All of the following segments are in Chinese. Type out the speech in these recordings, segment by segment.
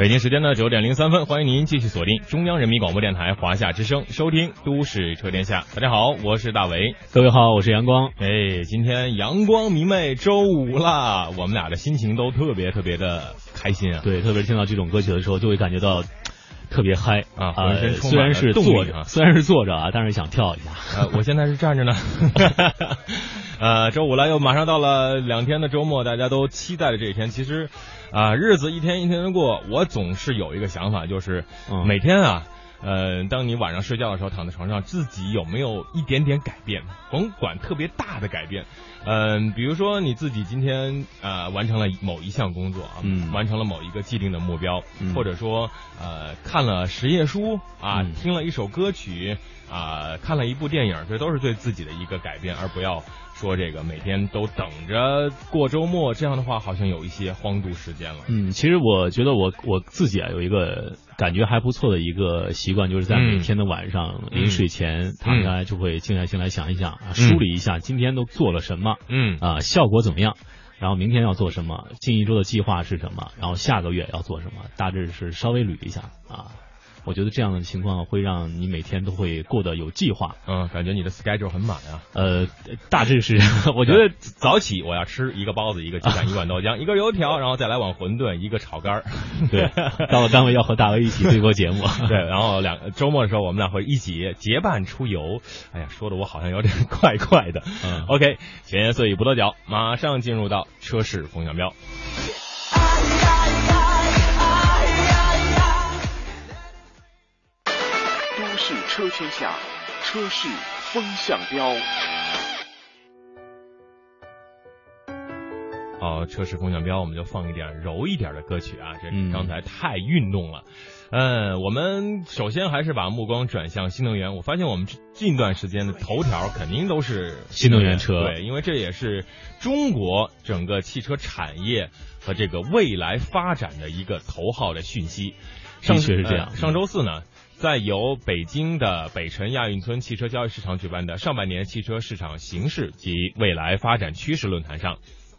北京时间的九点零三分，欢迎您继续锁定中央人民广播电台华夏之声，收听《都市车天下》。大家好，我是大伟。各位好，我是阳光。哎，今天阳光明媚，周五啦，我们俩的心情都特别特别的开心啊。对，特别听到这种歌曲的时候，就会感觉到特别嗨啊，浑身虽然是坐着，虽然是坐着啊，但是想跳一下。呃，我现在是站着呢。呃，周五了，又马上到了两天的周末，大家都期待的这一天。其实。啊，日子一天一天的过，我总是有一个想法，就是每天啊，呃，当你晚上睡觉的时候，躺在床上，自己有没有一点点改变，甭管特别大的改变，嗯，比如说你自己今天呃完成了某一项工作啊，完成了某一个既定的目标，或者说呃看了十页书啊，听了一首歌曲啊，看了一部电影，这都是对自己的一个改变，而不要。说这个每天都等着过周末，这样的话好像有一些荒度时间了。嗯，其实我觉得我我自己啊有一个感觉还不错的一个习惯，就是在每天的晚上临睡前躺下来就会静下心来想一想啊，梳理一下今天都做了什么，嗯啊效果怎么样，然后明天要做什么，近一周的计划是什么，然后下个月要做什么，大致是稍微捋一下啊。我觉得这样的情况会让你每天都会过得有计划。嗯，感觉你的 schedule 很满啊。呃，大致是，我觉得早起我要吃一个包子，一个鸡蛋，一碗豆浆，一根油条，然后再来碗馄饨，一个炒肝儿。对，到了单位要和大威一起对播节目。对，然后两周末的时候我们俩会一起结伴出游。哎呀，说的我好像有点怪怪的。嗯，OK，闲言碎语不多讲，马上进入到车市风向标。车天下，车市风向标。好，车市风向标，我们就放一点柔一点的歌曲啊，这刚才太运动了。嗯，我们首先还是把目光转向新能源。我发现我们近段时间的头条肯定都是新能源车，对，因为这也是中国整个汽车产业和这个未来发展的一个头号的讯息。的确是这样。上周四呢？在由北京的北辰亚运村汽车交易市场举办的上半年汽车市场形势及未来发展趋势论坛上，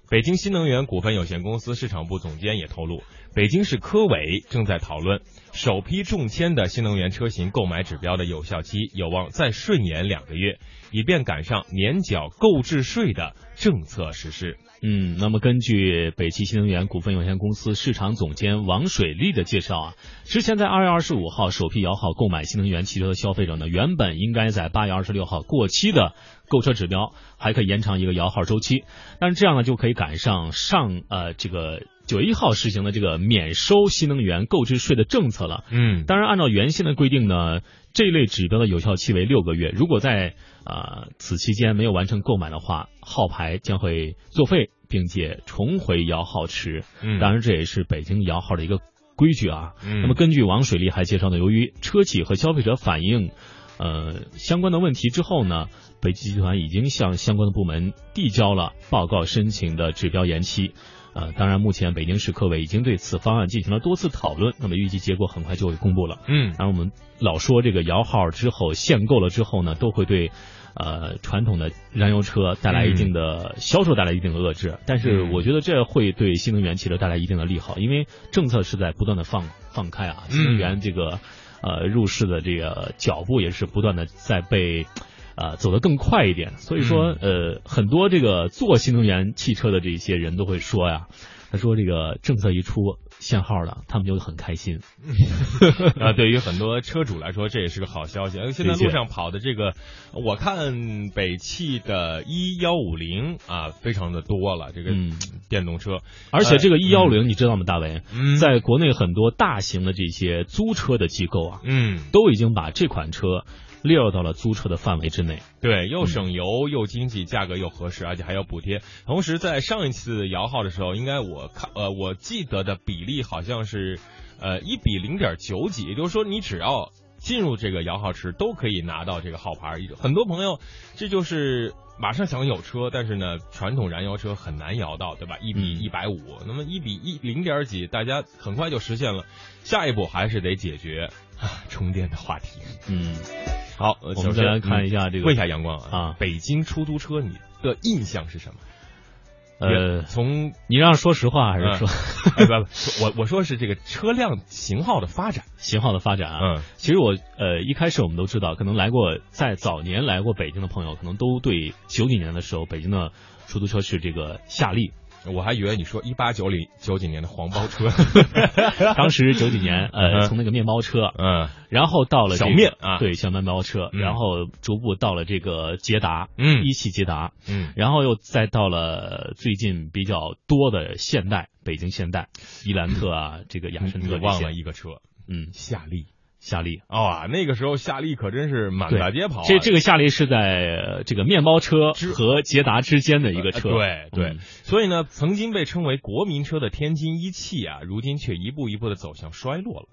北京新能源股份有限公司市场部总监也透露，北京市科委正在讨论首批中签的新能源车型购买指标的有效期有望再顺延两个月，以便赶上年缴购置税的政策实施。嗯，那么根据北汽新能源股份有限公司市场总监王水利的介绍啊，之前在二月二十五号首批摇号购买新能源汽车的消费者呢，原本应该在八月二十六号过期的购车指标还可以延长一个摇号周期，但是这样呢就可以赶上上呃这个九月一号实行的这个免收新能源购置税的政策了。嗯，当然按照原先的规定呢，这一类指标的有效期为六个月，如果在啊，此期间没有完成购买的话，号牌将会作废，并且重回摇号池。嗯，当然这也是北京摇号的一个规矩啊。嗯，那么根据王水利还介绍呢，由于车企和消费者反映呃相关的问题之后呢，北汽集团已经向相关的部门递交了报告申请的指标延期。呃，当然，目前北京市科委已经对此方案进行了多次讨论，那么预计结果很快就会公布了。嗯，然后我们老说这个摇号之后限购了之后呢，都会对呃传统的燃油车带来一定的销售带来一定的遏制，但是我觉得这会对新能源汽车带来一定的利好，因为政策是在不断的放放开啊，新能源这个呃入市的这个脚步也是不断的在被。啊，走得更快一点，所以说，呃，很多这个做新能源汽车的这些人都会说呀，他说这个政策一出，限号了，他们就很开心。啊，对于很多车主来说，这也是个好消息。现在路上跑的这个，我看北汽的一幺五零啊，非常的多了，这个电动车。而且这个一幺五零，你知道吗，大伟？在国内很多大型的这些租车的机构啊，嗯，都已经把这款车。列入到了租车的范围之内，对，又省油又经济，价格又合适，而且还有补贴。同时，在上一次摇号的时候，应该我看呃，我记得的比例好像是呃一比零点九几，也就是说，你只要进入这个摇号池，都可以拿到这个号牌。很多朋友，这就是马上想有车，但是呢，传统燃油车很难摇到，对吧？一比一百五，那么一比一零点几，大家很快就实现了。下一步还是得解决啊充电的话题。嗯。好，我们再来看一下这个。问一下阳光啊，北京出租车你的印象是什么？呃，从你让说实话还是说？哎不不，我我说是这个车辆型号的发展，型号的发展啊。嗯，其实我呃一开始我们都知道，可能来过在早年来过北京的朋友，可能都对九几年的时候北京的出租车是这个夏利。我还以为你说一八九零九几年的黄包车，当时九几年，呃，从那个面包车，嗯，然后到了小面啊，对，小面包车，然后逐步到了这个捷达，嗯，一汽捷达，嗯，然后又再到了最近比较多的现代，北京现代，伊兰特啊，这个雅绅特，忘了一个车，嗯，夏利。夏利啊，那个时候夏利可真是满大街跑。这这个夏利是在这个面包车和捷达之间的一个车。对对，所以呢，曾经被称为国民车的天津一汽啊，如今却一步一步的走向衰落了。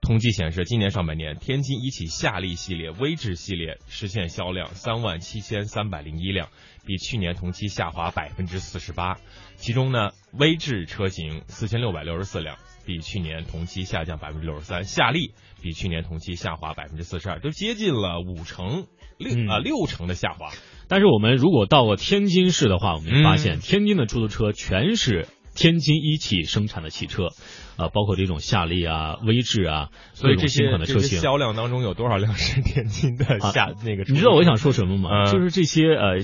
统计显示，今年上半年，天津一汽夏利系列、威志系列实现销量三万七千三百零一辆，比去年同期下滑百分之四十八。其中呢，威志车型四千六百六十四辆。比去年同期下降百分之六十三，夏利比去年同期下滑百分之四十二，都接近了五成六啊六成的下滑。但是我们如果到了天津市的话，我们发现天津的出租车全是天津一汽生产的汽车，啊，包括这种夏利啊、威志啊，所以这些款的车型销量当中有多少辆是天津的夏那个？你知道我想说什么吗？就是这些呃。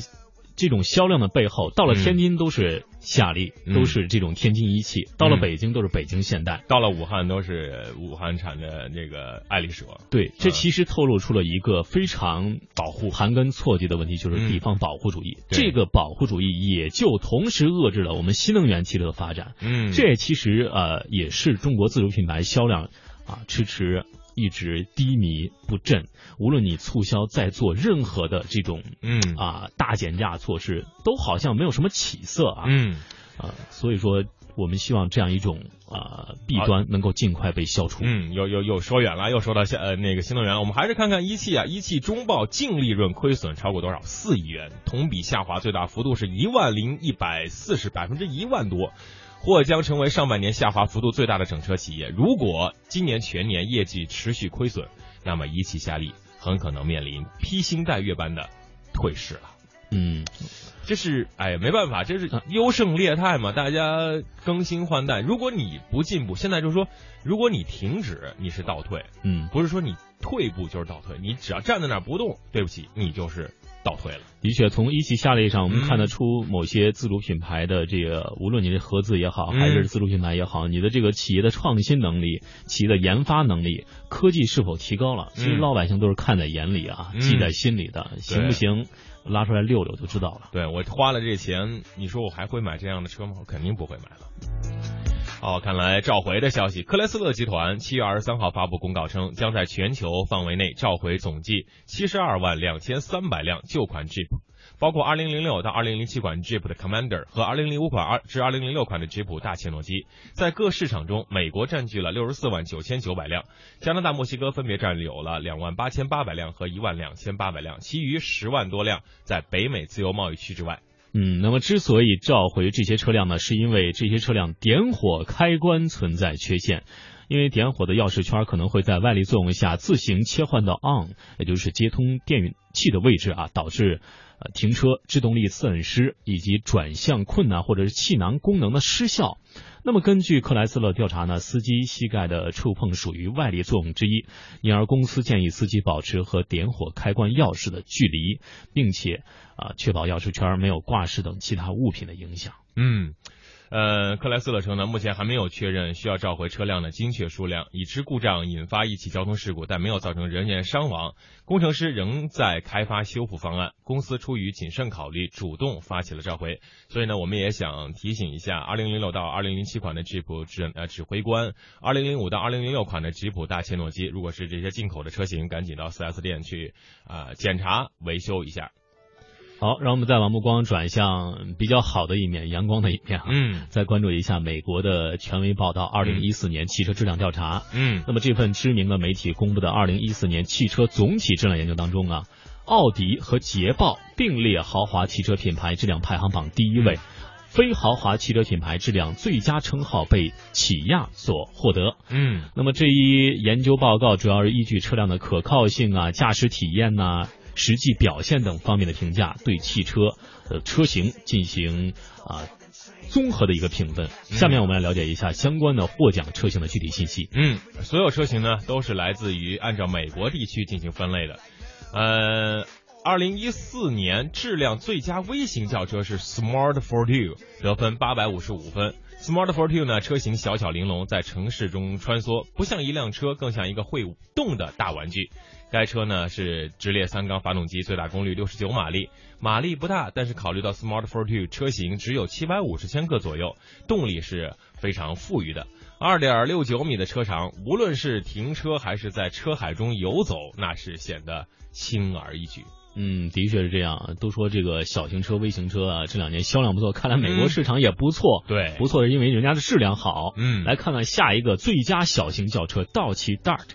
这种销量的背后，到了天津都是夏利，都是这种天津一汽；到了北京都是北京现代；到了武汉都是武汉产的那个爱丽舍。对，这其实透露出了一个非常保护、盘根错节的问题，就是地方保护主义。这个保护主义也就同时遏制了我们新能源汽车的发展。嗯，这其实呃也是中国自主品牌销量啊迟迟。一直低迷不振，无论你促销再做任何的这种，嗯啊大减价措施，都好像没有什么起色啊，嗯啊，所以说我们希望这样一种啊弊端能够尽快被消除。嗯，又又又说远了，又说到下呃那个新能源了，我们还是看看一汽啊，一汽中报净利润亏损超过多少？四亿元，同比下滑最大幅度是一万零一百四十百分之一万多。或将成为上半年下滑幅度最大的整车企业。如果今年全年业绩持续亏损，那么一汽夏利很可能面临披星戴月般的退市了。嗯，这是哎没办法，这是优胜劣汰嘛，大家更新换代。如果你不进步，现在就是说，如果你停止，你是倒退。嗯，不是说你退步就是倒退，你只要站在那儿不动，对不起，你就是。倒退了。的确，从一汽夏利上，我们看得出某些自主品牌的这个，无论你是合资也好，还是自主品牌也好，你的这个企业的创新能力、企业的研发能力、科技是否提高了，其实老百姓都是看在眼里啊，记在心里的。行不行？拉出来溜溜就知道了。对我花了这钱，你说我还会买这样的车吗？我肯定不会买了。好，看来召回的消息。克莱斯勒集团七月二十三号发布公告称，将在全球范围内召回总计七十二万两千三百辆旧款 Jeep，包括二零零六到二零零七款 Jeep 的 Commander 和二零零五款二至二零零六款的吉普大切诺基。在各市场中，美国占据了六十四万九千九百辆，加拿大、墨西哥分别占有了两万八千八百辆和一万两千八百辆，其余十万多辆在北美自由贸易区之外。嗯，那么之所以召回这些车辆呢，是因为这些车辆点火开关存在缺陷，因为点火的钥匙圈可能会在外力作用下自行切换到 on，也就是接通电源器的位置啊，导致呃停车制动力损失以及转向困难或者是气囊功能的失效。那么根据克莱斯勒调查呢，司机膝盖的触碰属于外力作用之一，因而公司建议司机保持和点火开关钥匙的距离，并且。啊，确保钥匙圈没有挂饰等其他物品的影响。嗯，呃，克莱斯勒称呢，目前还没有确认需要召回车辆的精确数量。已知故障引发一起交通事故，但没有造成人员伤亡。工程师仍在开发修复方案。公司出于谨慎考虑，主动发起了召回。所以呢，我们也想提醒一下，二零零六到二零零七款的吉普指呃指挥官，二零零五到二零零六款的吉普大切诺基，如果是这些进口的车型，赶紧到 4S 店去啊检查维修一下。好，让我们再把目光转向比较好的一面，阳光的一面啊。嗯，再关注一下美国的权威报道，二零一四年汽车质量调查。嗯，那么这份知名的媒体公布的二零一四年汽车总体质量研究当中啊，奥迪和捷豹并列豪华汽车品牌质量排行榜第一位，非豪华汽车品牌质量最佳称号被起亚所获得。嗯，那么这一研究报告主要是依据车辆的可靠性啊、驾驶体验呐。实际表现等方面的评价，对汽车的车型进行啊综合的一个评分。下面我们来了解一下相关的获奖车型的具体信息。嗯，所有车型呢都是来自于按照美国地区进行分类的。呃，二零一四年质量最佳微型轿车是 Smart Fortwo，得分八百五十五分。Smart Fortwo 呢车型小巧玲珑，在城市中穿梭，不像一辆车，更像一个会动的大玩具。该车呢是直列三缸发动机，最大功率六十九马力，马力不大，但是考虑到 Smart Fortwo 车型只有七百五十千克左右，动力是非常富裕的。二点六九米的车长，无论是停车还是在车海中游走，那是显得轻而易举。嗯，的确是这样。都说这个小型车、微型车啊，这两年销量不错，看来美国市场也不错。对，不错是因为人家的质量好。嗯，来看看下一个最佳小型轿车道奇 Dart。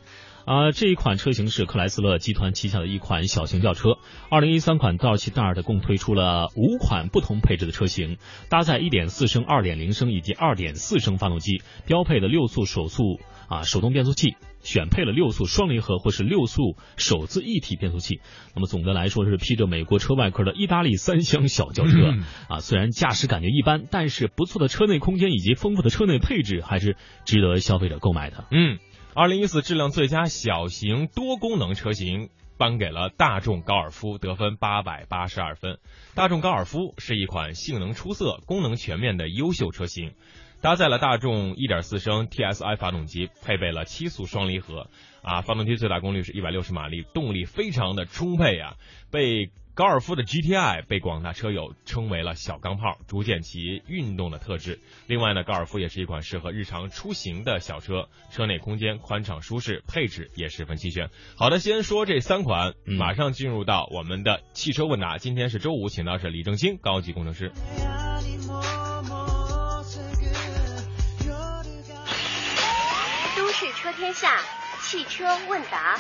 啊，这一款车型是克莱斯勒集团旗下的一款小型轿车。二零一三款道奇 Dart 共推出了五款不同配置的车型，搭载一点四升、二点零升以及二点四升发动机，标配的六速手速啊手动变速器，选配了六速双离合或是六速手自一体变速器。那么总的来说是披着美国车外壳的意大利三厢小轿车啊，虽然驾驶感觉一般，但是不错的车内空间以及丰富的车内配置还是值得消费者购买的。嗯。二零一四质量最佳小型多功能车型颁给了大众高尔夫，得分八百八十二分。大众高尔夫是一款性能出色、功能全面的优秀车型，搭载了大众一点四升 TSI 发动机，配备了七速双离合，啊，发动机最大功率是一百六十马力，动力非常的充沛啊，被。高尔夫的 GTI 被广大车友称为了小钢炮，逐渐其运动的特质。另外呢，高尔夫也是一款适合日常出行的小车，车内空间宽敞舒适，配置也十分齐全。好的，先说这三款，马上进入到我们的汽车问答。今天是周五，请到是李正兴高级工程师。都市车天下汽车问答。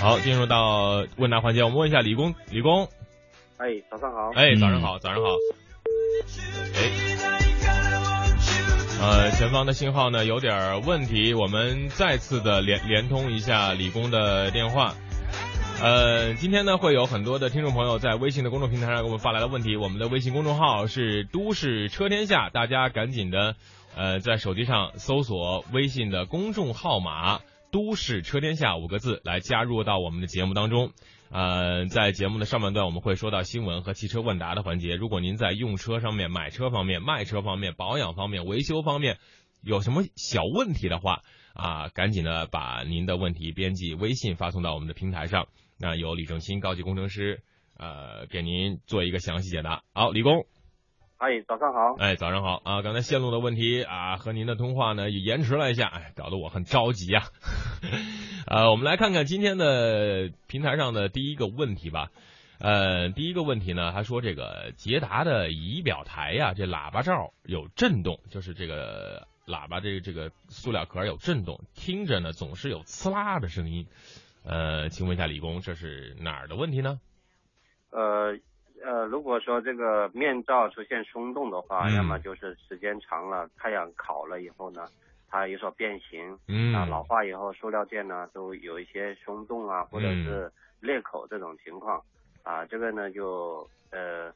好，进入到问答环节，我们问一下李工，李工，哎，早上好，哎，早上好，早上好，哎，呃，前方的信号呢有点问题，我们再次的连连通一下李工的电话。呃，今天呢会有很多的听众朋友在微信的公众平台上给我们发来了问题，我们的微信公众号是都市车天下，大家赶紧的呃在手机上搜索微信的公众号码。都市车天下五个字来加入到我们的节目当中，呃，在节目的上半段我们会说到新闻和汽车问答的环节。如果您在用车上面、买车方面、卖车方面、保养方面、维修方面有什么小问题的话啊，赶紧的把您的问题编辑微信发送到我们的平台上，那由李正新高级工程师呃给您做一个详细解答。好，李工。哎，早上好！哎，早上好啊！刚才线路的问题啊，和您的通话呢也延迟了一下，哎，搞得我很着急啊。呃，我们来看看今天的平台上的第一个问题吧。呃，第一个问题呢，他说这个捷达的仪表台呀，这喇叭罩有震动，就是这个喇叭这个这个塑料壳有震动，听着呢总是有呲啦的声音。呃，请问一下李工，这是哪儿的问题呢？呃。呃，如果说这个面罩出现松动的话，要么就是时间长了，太阳烤了以后呢，它有所变形，嗯，啊，老化以后塑料件呢都有一些松动啊，或者是裂口这种情况，啊，这个呢就呃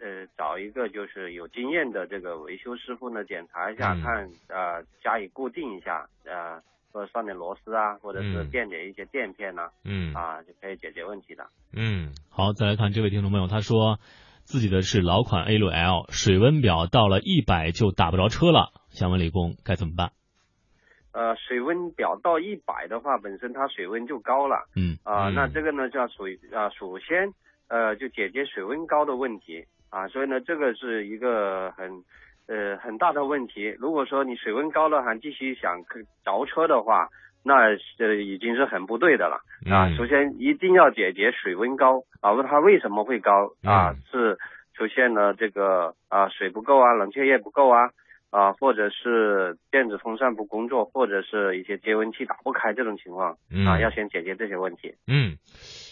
呃找一个就是有经验的这个维修师傅呢检查一下，看呃加以固定一下，呃或者上点螺丝啊，或者是嗯垫点一些垫片呐、嗯啊，就可以解决问题的。嗯好，再来看这位听众朋友，他说自己的是老款 A 六 L，水温表到了一百就打不着车了，想问李工该怎么办？呃，水温表到一百的话，本身它水温就高了嗯啊、嗯那这个呢就要属于啊，首先呃就解决水温高的问题啊，所以呢这个是一个很呃很大的问题。如果说你水温高了还继续想可着车的话，那呃已经是很不对的了啊。嗯首先一定要解决水温高啊，问它为什么会高啊？嗯是出现了这个啊水不够啊，冷却液不够啊。啊，或者是电子风扇不工作，或者是一些节温器打不开这种情况嗯啊，要先解决这些问题。嗯，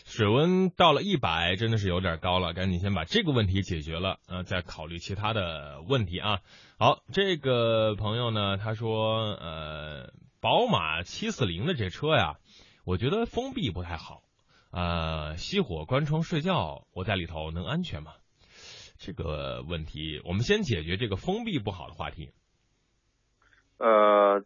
水温到了一百真的是有点高了，赶紧先把这个问题解决了，呃，再考虑其他的问题啊。好，这个朋友呢，他说，呃，宝马七四零的这车呀，我觉得封闭不太好，呃，熄火关窗睡觉，我在里头能安全吗？这个问题，我们先解决这个封闭不好的话题。呃，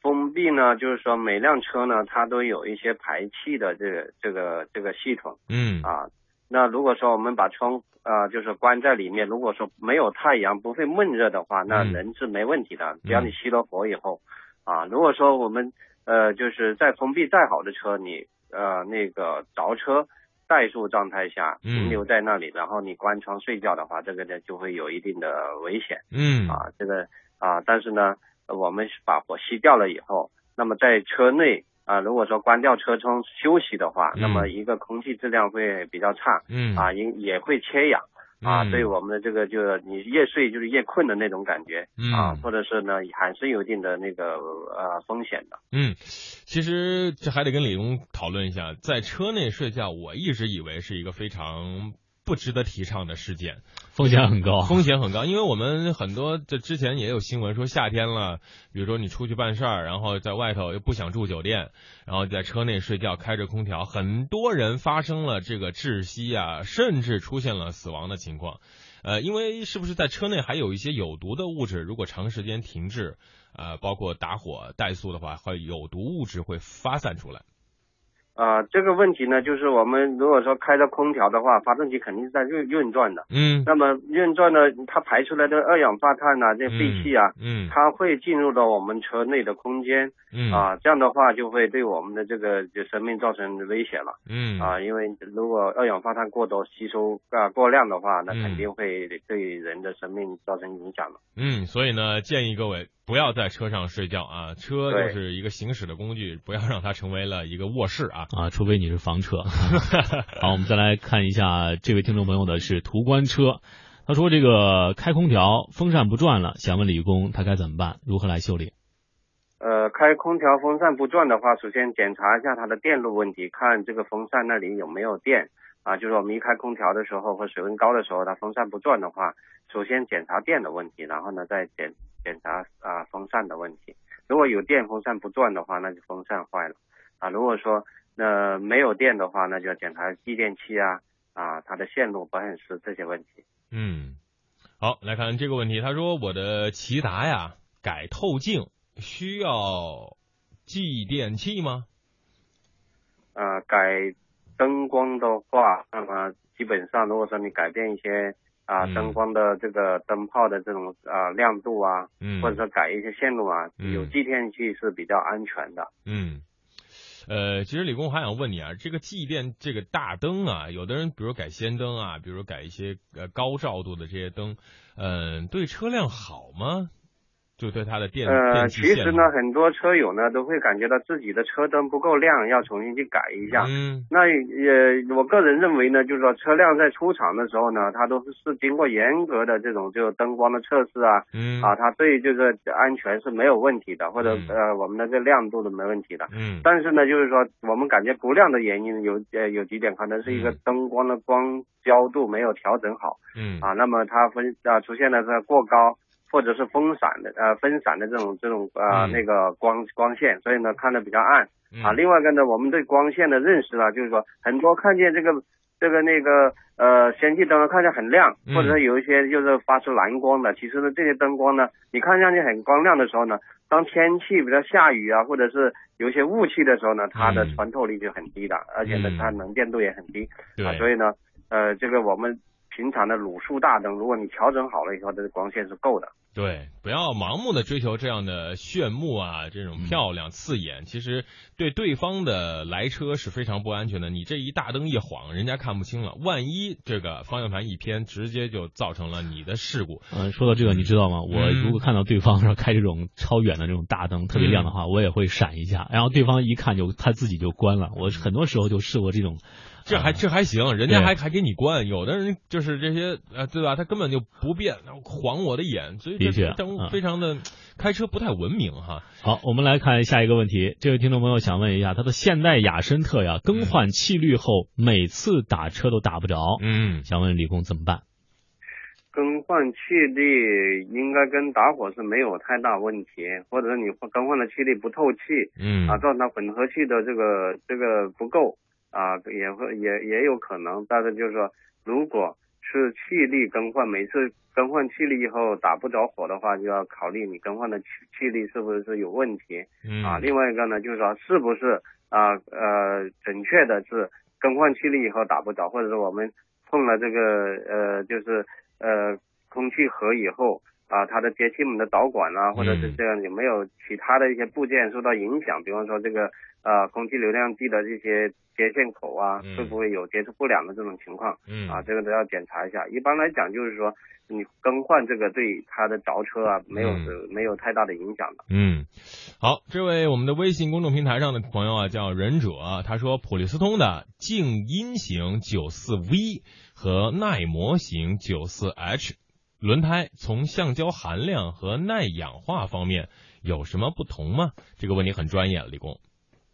封闭呢，就是说每辆车呢，它都有一些排气的这个这个这个系统嗯啊。那如果说我们把窗啊、就是关在里面，如果说没有太阳，不会闷热的话，那嗯人是没问题的。只要你熄了火以后，啊，如果说我们呃就是在封闭再好的车，你呃那个着车怠速状态下嗯。停留在那里，然后你关窗睡觉的话，这个呢就会有一定的危险。嗯。啊，这个啊，但是呢，呃我们把火熄掉了以后，那么在车内啊，如果说关掉车窗休息的话，嗯那么一个空气质量会比较差嗯。啊，也也会缺氧啊，嗯对我们的这个就是你越睡就是越困的那种感觉啊嗯，或者是呢还是有一定的那个呃风险的。嗯，其实这还得跟李工讨论一下，在车内睡觉，我一直以为是一个非常不值得提倡的事件，风险很高。风险很高，因为我们很多这之前也有新闻说夏天了，比如说你出去办事儿，然后在外头又不想住酒店，然后在车内睡觉，开着空调，很多人发生了这个窒息啊，甚至出现了死亡的情况。呃，因为是不是在车内还有一些有毒的物质，如果长时间停滞，呃，包括打火怠速的话，会有毒物质会发散出来。啊，这个问题呢，就是我们如果说开着空调的话，发动机肯定是在运运转的。嗯那么运转呢，它排出来的二氧化碳啊，这废气啊，嗯它会进入到我们车内的空间嗯啊，这样的话就会对我们的这个就生命造成危险了嗯啊，因为如果二氧化碳过多吸收啊过量的话，那嗯肯定会对人的生命造成影响了。嗯，所以呢，建议各位不要在车上睡觉啊，车就是一个行驶的工具，不要让它成为了一个卧室啊。啊，除非你是房车。好，我们再来看一下这位听众朋友的是途观车，他说这个开空调风扇不转了，想问李工他该怎么办，如何来修理？呃，开空调风扇不转的话，首先检查一下它的电路问题，看这个风扇那里有没有电啊。就是我们一开空调的时候或水温高的时候，它风扇不转的话，首先检查电的问题，然后呢再检检查啊风扇的问题。如果有电风扇不转的话，那就风扇坏了啊。如果说那没有电的话，那就要检查继电器啊啊它的线路、保险丝这些问题。嗯，好，来看这个问题，他说我的骐达呀改透镜需要继电器吗？呃，改灯光的话，那么基本上如果说你改变一些啊、嗯灯光的这个灯泡的这种啊、亮度啊，嗯，或者说改一些线路啊，嗯有继电器是比较安全的。嗯，呃，其实李工还想问你啊，这个继电这个大灯啊，有的人比如改氙灯啊，比如改一些呃高照度的这些灯，嗯、对车辆好吗？就对它的电呃，其实呢，很多车友呢都会感觉到自己的车灯不够亮，要重新去改一下。嗯。那也，我个人认为呢，就是说车辆在出厂的时候呢，它都是是经过严格的这种就灯光的测试啊，嗯。啊，它对这个安全是没有问题的，或者嗯。呃我们的这亮度都没问题的。嗯。但是呢，就是说我们感觉不亮的原因有呃有几点，可能是一个嗯。灯光的光焦度没有调整好嗯。啊，那么它分啊出现了这个过高或者是分散的呃分散的这种这种呃、嗯。那个光光线，所以呢看的比较暗嗯。啊。另外一个呢，我们对光线的认识呢，就是说很多看见这个这个那个呃氙气灯看起来很亮，嗯。或者是有一些就是发出蓝光的，其实呢这些灯光呢，你看上去很光亮的时候呢，当天气比较下雨啊，或者是有一些雾气的时候呢，它的嗯。穿透力就很低的，而且呢嗯。它能见度也很低。对。啊，所以呢呃这个我们平常的卤素大灯，如果你调整好了以后，这个光线是够的。对，不要盲目的追求这样的炫目啊，这种漂亮刺眼，其实对对方的来车是非常不安全的。你这一大灯一晃，人家看不清了，万一这个方向盘一偏，直接就造成了你的事故。嗯，说到这个，你知道吗？我嗯如果看到对方说 开这种超远的这种大灯特别亮的话，我也会闪一下，然后对方一看就他自己就关了。我很多时候就试过这种，这还啊这还行，人家还还给你关，有的人就是这些呃，对吧？他根本就不变，晃我的眼，所以这的确非常的开车不太文明哈。好，我们来看下一个问题。这位听众朋友想问一下，他的现代雅绅特呀，更换气滤后，每次打车都打不着，嗯想问李工怎么办？更换气滤应该跟打火是没有太大问题，或者是你更换的气力不透气嗯啊，造成混合气的这个这个不够啊，也会也也有可能。但是就是说，如果是气力更换，每次更换气力以后打不着火的话，就要考虑你更换的气气力是不是有问题嗯啊。另外一个呢，就是说是不是啊呃准确的是更换气力以后打不着，或者是我们碰了这个呃就是呃空气盒以后啊，它的节气门的导管啊，或者是嗯这样有没有其他的一些部件受到影响？比方说这个呃空气流量计的这些接线口啊，嗯会不会有接触不良的这种情况？嗯啊，这个都要检查一下。一般来讲，就是说你更换这个对它的着车啊，没有没有太大的影响的。嗯，好，这位我们的微信公众平台上的朋友啊，叫忍者，他说普利司通的静音型九四 V 和耐磨型九四 H 轮胎从橡胶含量和耐氧化方面有什么不同吗？这个问题很专业，李工。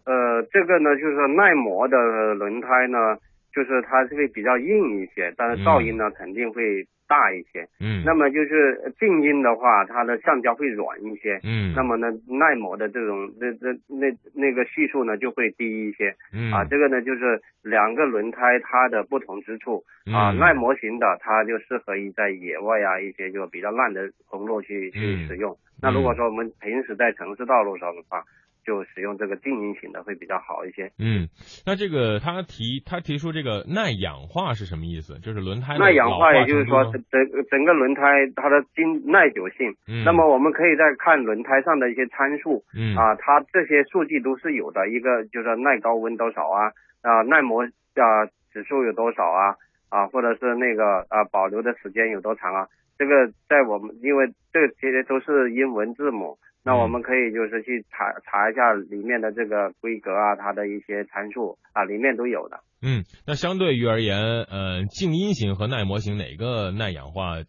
呃，这个呢，就是耐磨的轮胎呢，就是它是会比较硬一些，但是噪音呢、肯定会大一些。嗯，那么就是静音的话，它的橡胶会软一些。嗯，那么呢，耐磨的这种那那那那个系数呢就会低一些嗯啊。这个呢就是两个轮胎它的不同之处啊。嗯耐磨型的它就适合于在野外啊一些就比较烂的公路去去嗯使用。那如果说我们平时在城市道路上的话，就使用这个静音型的会比较好一些。嗯，那这个他提他提出这个耐氧化是什么意思？就是轮胎的耐氧化也就是说整整个轮胎它的经耐久性。嗯，那么我们可以再看轮胎上的一些参数。嗯啊，它这些数据都是有的，一个就是耐高温多少啊，啊耐磨啊指数有多少啊，啊或者是那个啊保留的时间有多长啊，这个在我们因为这个这些都是英文字母，那嗯我们可以就是去查查一下里面的这个规格啊，它的一些参数啊里面都有的。嗯，那相对于而言，呃，静音型和耐磨型哪个耐氧化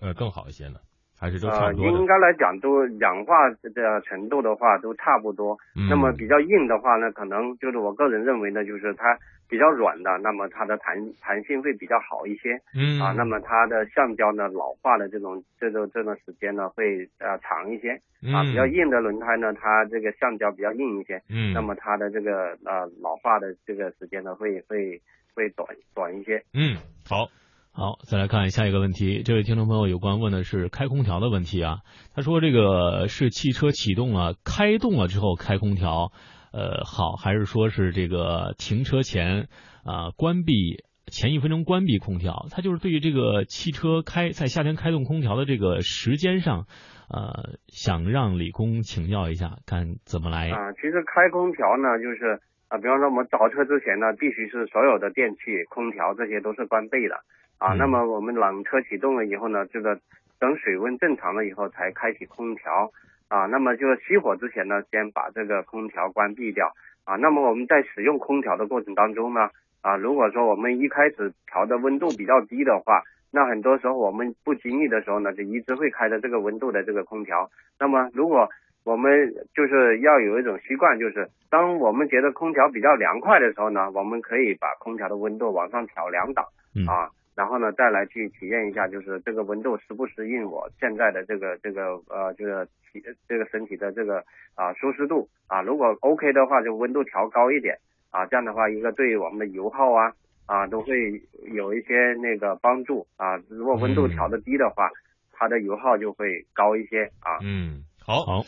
呃更好一些呢？还是都差呃，不多的？应该来讲都氧化的程度的话都差不多。嗯那么比较硬的话呢，可能就是我个人认为呢，就是它比较软的，那么它的弹弹性会比较好一些嗯啊。那么它的橡胶呢老化的这种这种这段时间呢会呃长一些啊。嗯比较硬的轮胎呢，它这个橡胶比较硬一些，嗯，那么它的这个呃老化的这个时间呢会会会短短一些。嗯好，好，再来看下一个问题。这位听众朋友有关问的是开空调的问题啊。他说这个是汽车启动了、开动了之后开空调，呃，好，还是说是这个停车前啊、关闭前一分钟关闭空调？它就是对于这个汽车开在夏天开动空调的这个时间上，呃，想让李工请教一下，看怎么来。啊，其实开空调呢，就是啊，比方说我们倒车之前呢，必须是所有的电器、空调这些都是关闭的啊。嗯那么我们冷车启动了以后呢，这个等水温正常了以后才开启空调啊。那么就是熄火之前呢，先把这个空调关闭掉啊。那么我们在使用空调的过程当中呢，啊，如果说我们一开始调的温度比较低的话，那很多时候我们不经意的时候呢，就一直会开着这个温度的这个空调。那么如果我们就是要有一种习惯，就是当我们觉得空调比较凉快的时候呢，我们可以把空调的温度往上调两档嗯啊，然后呢再来去体验一下，就是这个温度适不适应我现在的这个这个呃这个体这个身体的这个啊舒适度啊，如果 OK 的话，就温度调高一点啊，这样的话一个对我们的油耗啊啊，都会有一些那个帮助啊。如果温度调的低的话，它的油耗就会高一些啊。嗯，好，好，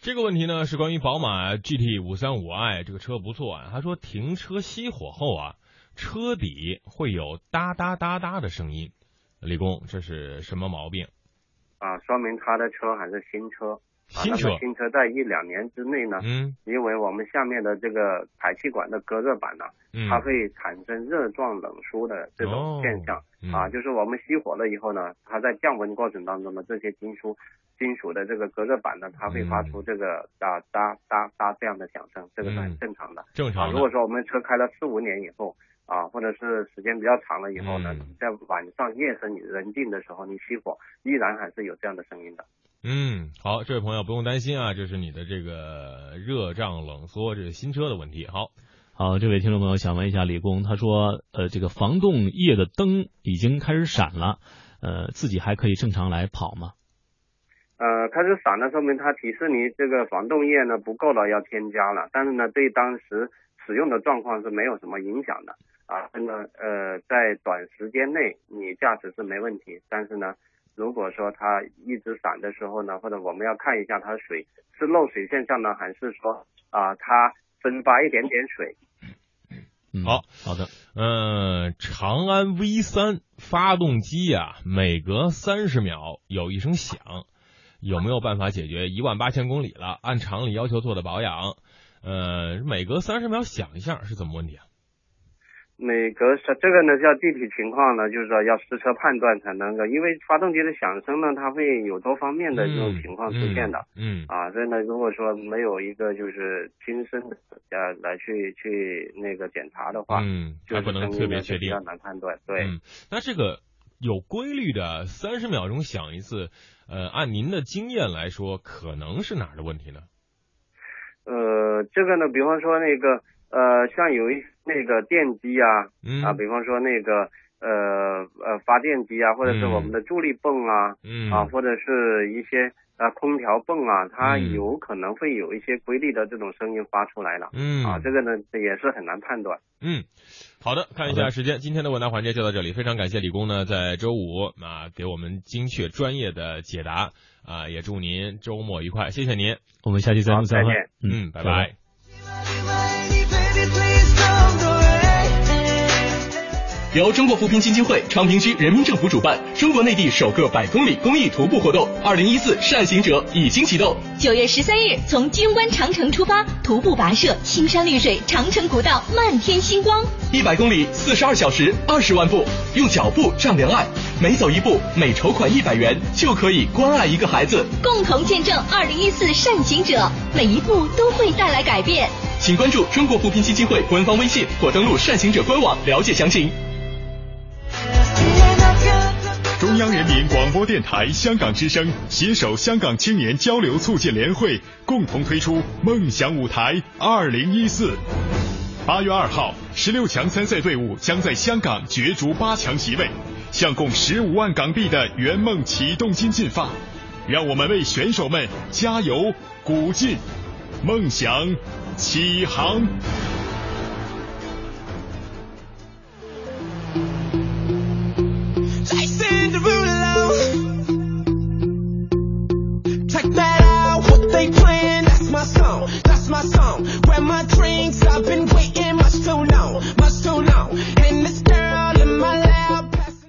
这个问题呢是关于宝马 GT 五三五 i 这个车不错啊。他说停车熄火后啊，车底会有哒哒哒哒的声音。李工，这是什么毛病？啊，说明他的车还是新车。新车，新车在一两年之内呢，嗯，因为我们下面的这个排气管的隔热板呢，嗯，它会产生热状冷缩的这种现象啊，就是我们熄火了以后呢，它在降温过程当中呢，这些金属金属的这个隔热板呢，它会发出这个哒哒哒哒这样的响声，这个是很正常的。正常。如果说我们车开了四五年以后啊，或者是时间比较长了以后呢，在晚上夜深人静的时候，你熄火依然还是有这样的声音的。嗯，好，这位朋友不用担心啊，这是你的这个热胀冷缩，这是新车的问题。好，好，这位听众朋友想问一下李工，他说，呃，这个防冻液的灯已经开始闪了，呃，自己还可以正常来跑吗？呃，开始闪了，说明它提示你这个防冻液呢不够了，要添加了。但是呢，对当时使用的状况是没有什么影响的啊。真的，呃，在短时间内你驾驶是没问题，但是呢。如果说它一直闪的时候呢，或者我们要看一下它水是漏水现象呢，还是说啊它分发一点点水？好好的，嗯，长安 V 三发动机啊，每隔三十秒有一声响，有没有办法解决？一万八千公里了，按常理要求做的保养，呃，每隔三十秒响一下是怎么问题啊？每隔三这个呢，叫具体情况呢，就是说要实车判断才能够，因为发动机的响声呢，它会有多方面的这种情况出现的，嗯，啊，所以呢，如果说没有一个就是亲身的呃来去去那个检查的话，嗯，还不能特别确定，比较难判断，对。嗯，那这个有规律的三十秒钟响一次，呃，按您的经验来说，可能是哪儿的问题呢？呃，这个呢，比方说那个。呃，像有一那个电机啊，嗯。啊，比方说那个呃呃发电机啊，或者是我们的助力泵啊，嗯。啊，或者是一些呃空调泵啊，它有可能会有一些规律的这种声音发出来了，嗯，啊，这个呢也是很难判断。嗯，好的，看一下时间，今天的问答环节就到这里，非常感谢李工呢在周五啊给我们精确专业的解答啊，也祝您周末愉快，谢谢您，我们下期再见，再见，嗯，拜拜。由中国扶贫基金会昌平区人民政府主办，中国内地首个百公里公益徒步活动“二零一四善行者”已经启动。九月十三日，从军湾长城出发，徒步跋涉青山绿水，长城古道漫天星光。一百公里，四十二小时，二十万步，用脚步丈量爱。每走一步，每筹款一百元，就可以关爱一个孩子。共同见证二零一四善行者，每一步都会带来改变。请关注中国扶贫基金会官方微信或登录善行者官网了解详情。中央人民广播电台香港之声携手香港青年交流促进联会共同推出“梦想舞台二零一四”。八月二号，十六强参赛队伍将在香港角逐八强席位，向共十五万港币的圆梦启动金进发。让我们为选手们加油鼓劲，梦想起航。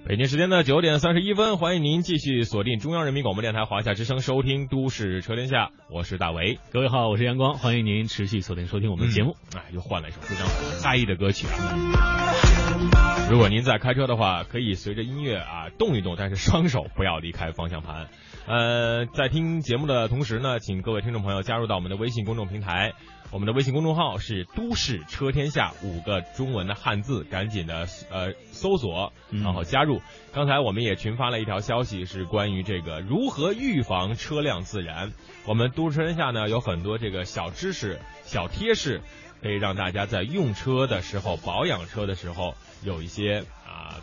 北京时间的九点三十一分，欢迎您继续锁定中央人民广播电台华夏之声，收听《都市车天下》，我是大为。各位好，我是阳光，欢迎您持续锁定收听我们的节目。哎，又换了一首非常嗨的歌曲啊！如果您在开车的话，可以随着音乐啊动一动，但是双手不要离开方向盘。呃，在听节目的同时呢，请各位听众朋友加入到我们的微信公众平台。我们的微信公众号是“都市车天下”五个中文的汉字，赶紧的呃搜索，然后加入。刚才我们也群发了一条消息，是关于这个如何预防车辆自燃。我们都市车天下呢有很多这个小知识、小贴士，可以让大家在用车的时候、保养车的时候有一些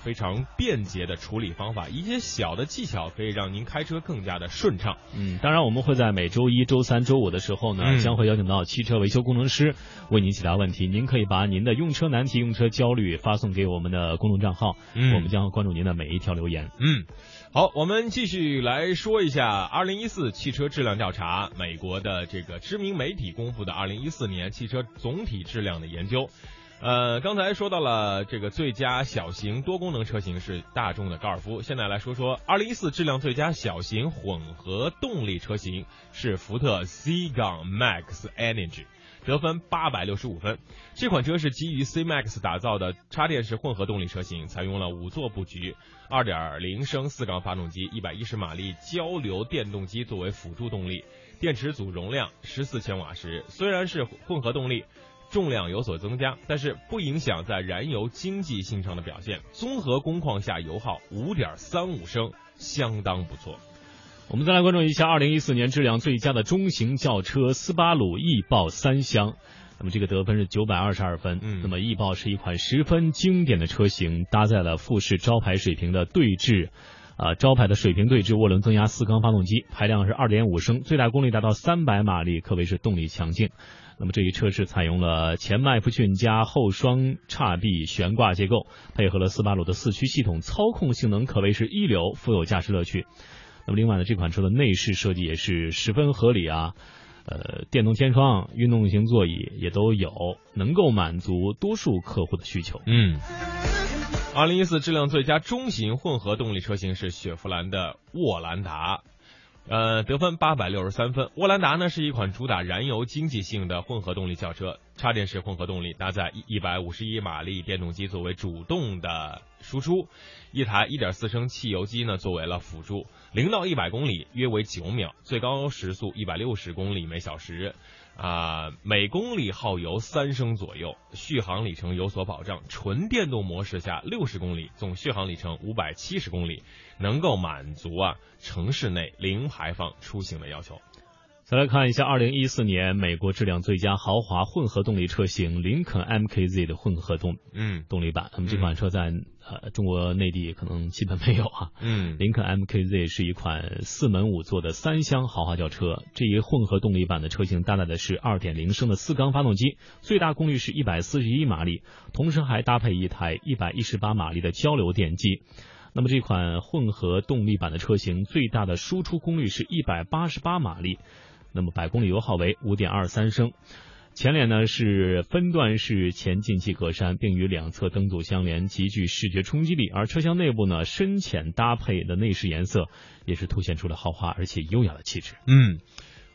非常便捷的处理方法，一些小的技巧可以让您开车更加的顺畅。嗯，当然我们会在每周一周三、周五的时候呢，嗯将会邀请到汽车维修工程师为您解答问题。您可以把您的用车难题、用车焦虑发送给我们的公众账号，嗯我们将会关注您的每一条留言。嗯，好，我们继续来说一下二零一四汽车质量调查，美国的这个知名媒体公布的二零一四年汽车总体质量的研究。呃，刚才说到了这个最佳小型多功能车型是大众的高尔夫，现在来说说二零一四质量最佳小型混合动力车型是福特 C 杠 Max Energy。得分八百六十五分。这款车是基于 C Max 打造的插电式混合动力车型，采用了五座布局，二点零升四缸发动机，一百一十马力交流电动机作为辅助动力，电池组容量十四千瓦时。虽然是混合动力。重量有所增加，但是不影响在燃油经济性上的表现。综合工况下油耗五点三五升，相当不错。我们再来关注一下二零一四年质量最佳的中型轿车斯巴鲁翼豹三厢。那么这个得分是九百二十二分。嗯那么翼豹是一款十分经典的车型，搭载了富士招牌水平的对置。啊，招牌的水平对置涡轮增压四缸发动机，排量是二点五升，最大功率达到三百马力，可谓是动力强劲。那么这一车是采用了前麦弗逊加后双叉臂悬挂结构，配合了斯巴鲁的四驱系统，操控性能可谓是一流，富有驾驶乐趣。那么另外呢，这款车的内饰设计也是十分合理啊，呃，电动天窗、运动型座椅也都有，能够满足多数客户的需求。嗯，二零一四质量最佳中型混合动力车型是雪佛兰的沃兰达。呃，得分八百六十三分。沃兰达呢是一款主打燃油经济性的混合动力轿车，插电式混合动力，搭载一一百五十一马力电动机作为主动的输出，一台一点四升汽油机呢作为了辅助。零到一百公里约为九秒，最高时速一百六十公里每小时。啊，每公里耗油三升左右，续航里程有所保障。纯电动模式下六十公里，总续航里程五百七十公里，能够满足啊城市内零排放出行的要求。再来看一下，二零一四年美国质量最佳豪华混合动力车型林肯 MKZ 的混合动嗯动力版。那么这款车在呃中国内地可能基本没有啊。嗯林肯 MKZ 是一款四门五座的三厢豪华轿车，这一混合动力版的车型搭载的是2.0升的四缸发动机，最大功率是141马力，同时还搭配一台118马力的交流电机。那么这款混合动力版的车型最大的输出功率是188马力，那么百公里油耗为5.23升。前脸呢是分段式前进气格栅，并与两侧灯组相连，极具视觉冲击力。而车厢内部呢深浅搭配的内饰颜色，也是凸显出了豪华而且优雅的气质。嗯，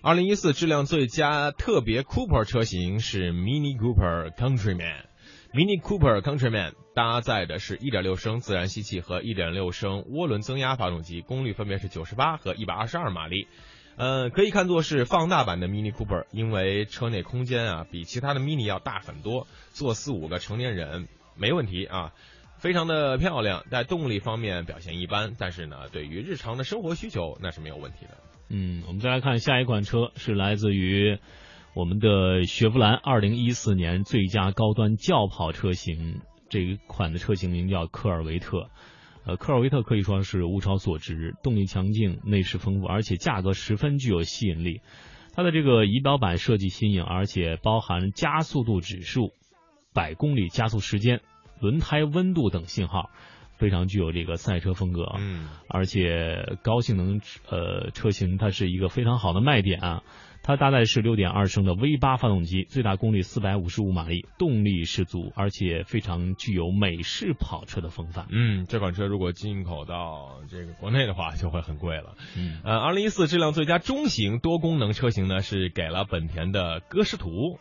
二零一四质量最佳特别 Cooper 车型是 Mini Cooper Countryman。Mini Cooper Countryman 搭载的是1.6升自然吸气和1.6升涡轮增压发动机，功率分别是98和122马力。呃，可以看作是放大版的 Mini Cooper，因为车内空间啊比其他的 Mini 要大很多，坐四五个成年人没问题啊，非常的漂亮。在动力方面表现一般，但是呢，对于日常的生活需求那是没有问题的。嗯，我们再来看下一款车，是来自于我们的雪佛兰2014年最佳高端轿跑车型，这一款的车型名叫科尔维特。呃，科尔维特可以说是物超所值，动力强劲，内饰丰富，而且价格十分具有吸引力。它的这个仪表板设计新颖，而且包含加速度指数、百公里加速时间、轮胎温度等信号，非常具有这个赛车风格啊。嗯而且高性能呃车型它是一个非常好的卖点啊。它搭载是6.2升的 V 八发动机，最大功率455马力，动力十足，而且非常具有美式跑车的风范。嗯，这款车如果进口到这个国内的话，就会很贵了。嗯呃，二零一四质量最佳中型多功能车型呢，是给了本田的歌诗图。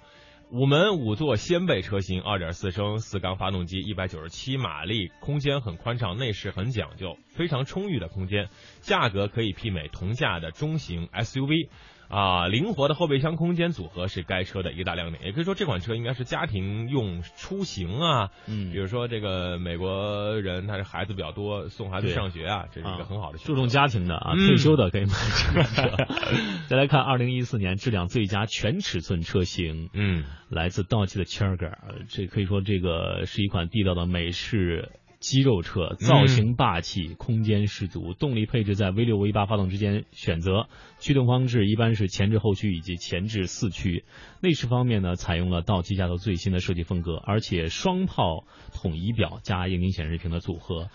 五门五座掀背车型，二点四升四缸发动机，一百九十七马力，空间很宽敞，内饰很讲究，非常充裕的空间，价格可以媲美同价的中型 SUV。啊，灵活的后备箱空间组合是该车的一个大亮点，也可以说这款车应该是家庭用出行啊，嗯比如说这个美国人他是孩子比较多，送孩子上学啊，这是一个啊很好的注重家庭的啊，嗯退休的可以买这款车。再来看二零一四年质量最佳全尺寸车型，嗯来自道奇的 Charger，呃这可以说这个是一款地道的美式肌肉车，造型霸气，空间十足，动力配置在 V 六、V 八发动之间选择，驱动方式一般是前置后驱以及前置四驱。内饰方面呢，采用了道奇家族最新的设计风格，而且双炮统仪表加液晶显示屏的组合。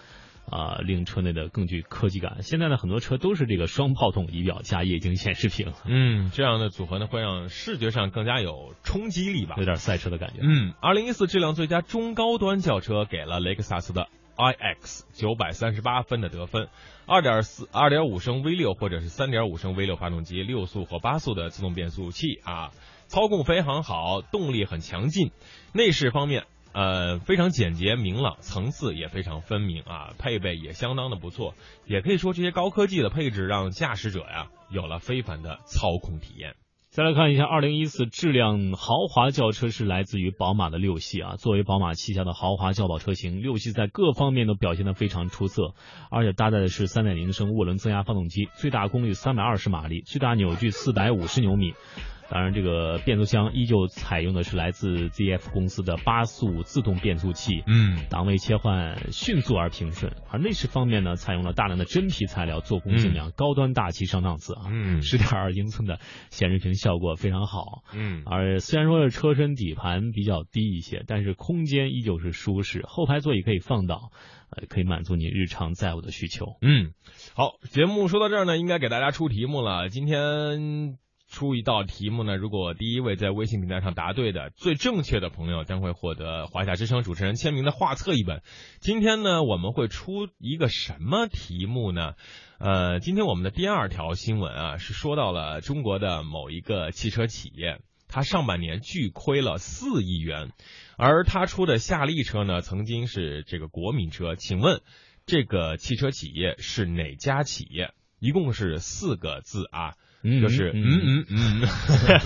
啊，令车内的更具科技感。现在呢，很多车都是这个双炮筒仪表加液晶显示屏。嗯，这样的组合呢，会让视觉上更加有冲击力吧，有点赛车的感觉。嗯，二零一四质量最佳中高端轿车给了雷克萨斯的 iX 九百三十八分的得分。二点四、二点五升 V 六或者是三点五升 V 六发动机，六速或八速的自动变速器啊，操控非常好，动力很强劲。内饰方面。呃，非常简洁明朗，层次也非常分明啊，配备也相当的不错，也可以说这些高科技的配置让驾驶者呀有了非凡的操控体验。再来看一下，二零一四质量豪华轿车是来自于宝马的六系啊，作为宝马旗下的豪华轿跑车型，六系在各方面都表现的非常出色，而且搭载的是三点零升涡轮增压发动机，最大功率三百二十马力，最大扭矩四百五十牛米。当然，这个变速箱依旧采用的是来自 ZF 公司的八速自动变速器，嗯，档位切换迅速而平顺。而内饰方面呢，采用了大量的真皮材料，做工精良，高端大气上档次啊，嗯，十点二英寸的显示屏效果非常好，嗯，而虽然说是车身底盘比较低一些，但是空间依旧是舒适，后排座椅可以放倒，呃，可以满足你日常载物的需求。嗯，好，节目说到这儿呢，应该给大家出题目了，今天。出一道题目呢，如果第一位在微信平台上答对的最正确的朋友，将会获得华夏之声主持人签名的画册一本。今天呢，我们会出一个什么题目呢？呃，今天我们的第二条新闻啊，是说到了中国的某一个汽车企业，它上半年巨亏了四亿元，而它出的夏利车呢，曾经是这个国民车。请问这个汽车企业是哪家企业？一共是四个字啊。就是嗯嗯嗯，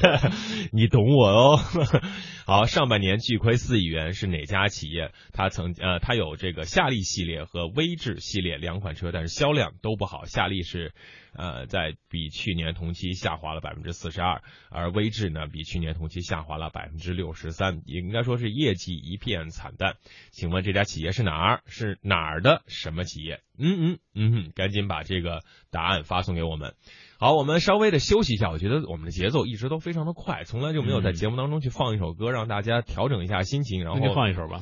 你懂我哦。好，上半年巨亏四亿元是哪家企业？它曾呃，它有这个夏利系列和威志系列两款车，但是销量都不好。夏利是呃，在比去年同期下滑了百分之四十二，而威志呢，比去年同期下滑了百分之六十三，也应该说是业绩一片惨淡。请问这家企业是哪儿？是哪儿的什么企业？嗯嗯嗯，赶紧把这个答案发送给我们。好，我们稍微的休息一下。我觉得我们的节奏一直都非常的快，从来就没有在节目当中去放一首歌，让大家调整一下心情。然后放一首吧，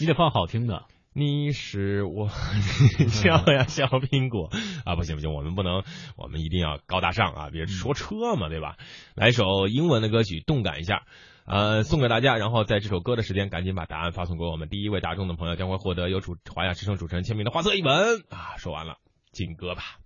你得放好听的。你是我 笑呀小苹果啊，不行不行，我们不能，我们一定要高大上啊，别说车嘛，对吧？来一首英文的歌曲，动感一下，呃，送给大家。然后在这首歌的时间，赶紧把答案发送给我们。第一位答中的朋友将会获得由主华夏之声主持人签名的画册一本啊。说完了，进歌吧。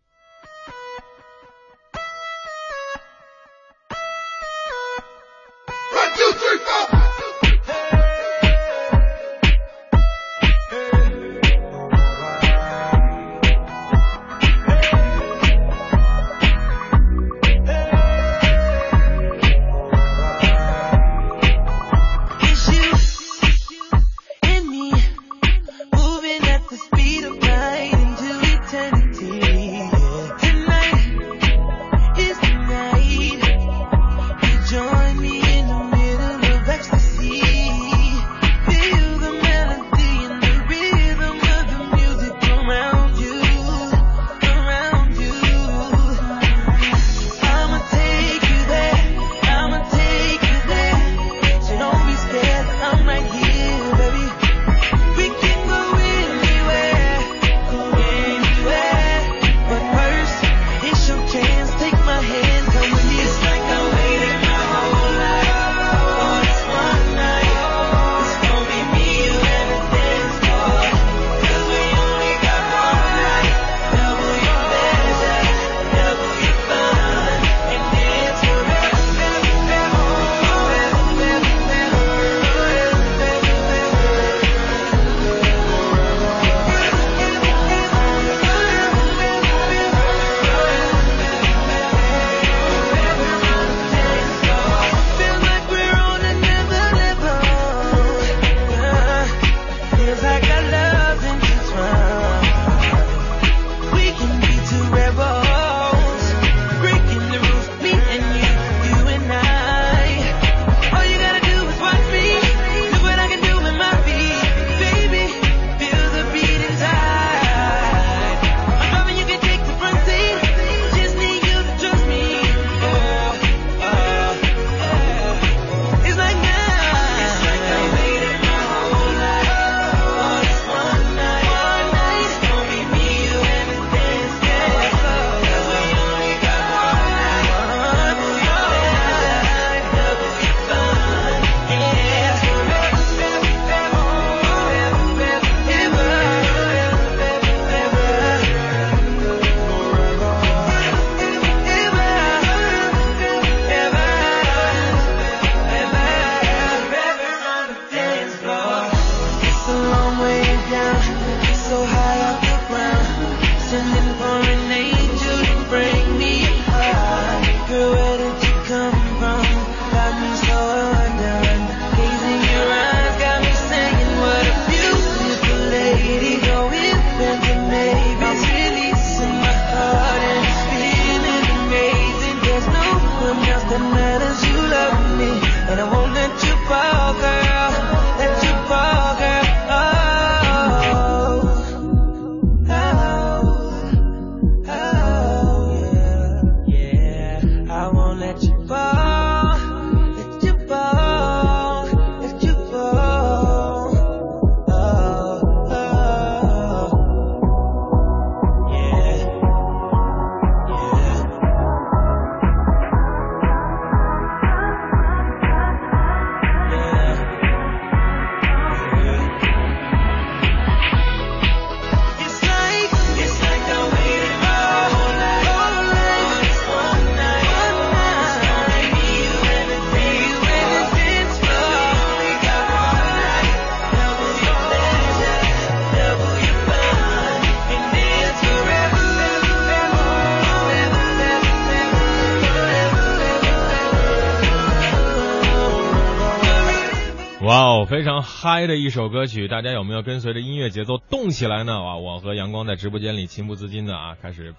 常嗨的一首歌曲，大家有没有跟随着音乐节奏动起来呢？啊，我和阳光在直播间里情不自禁的啊，开始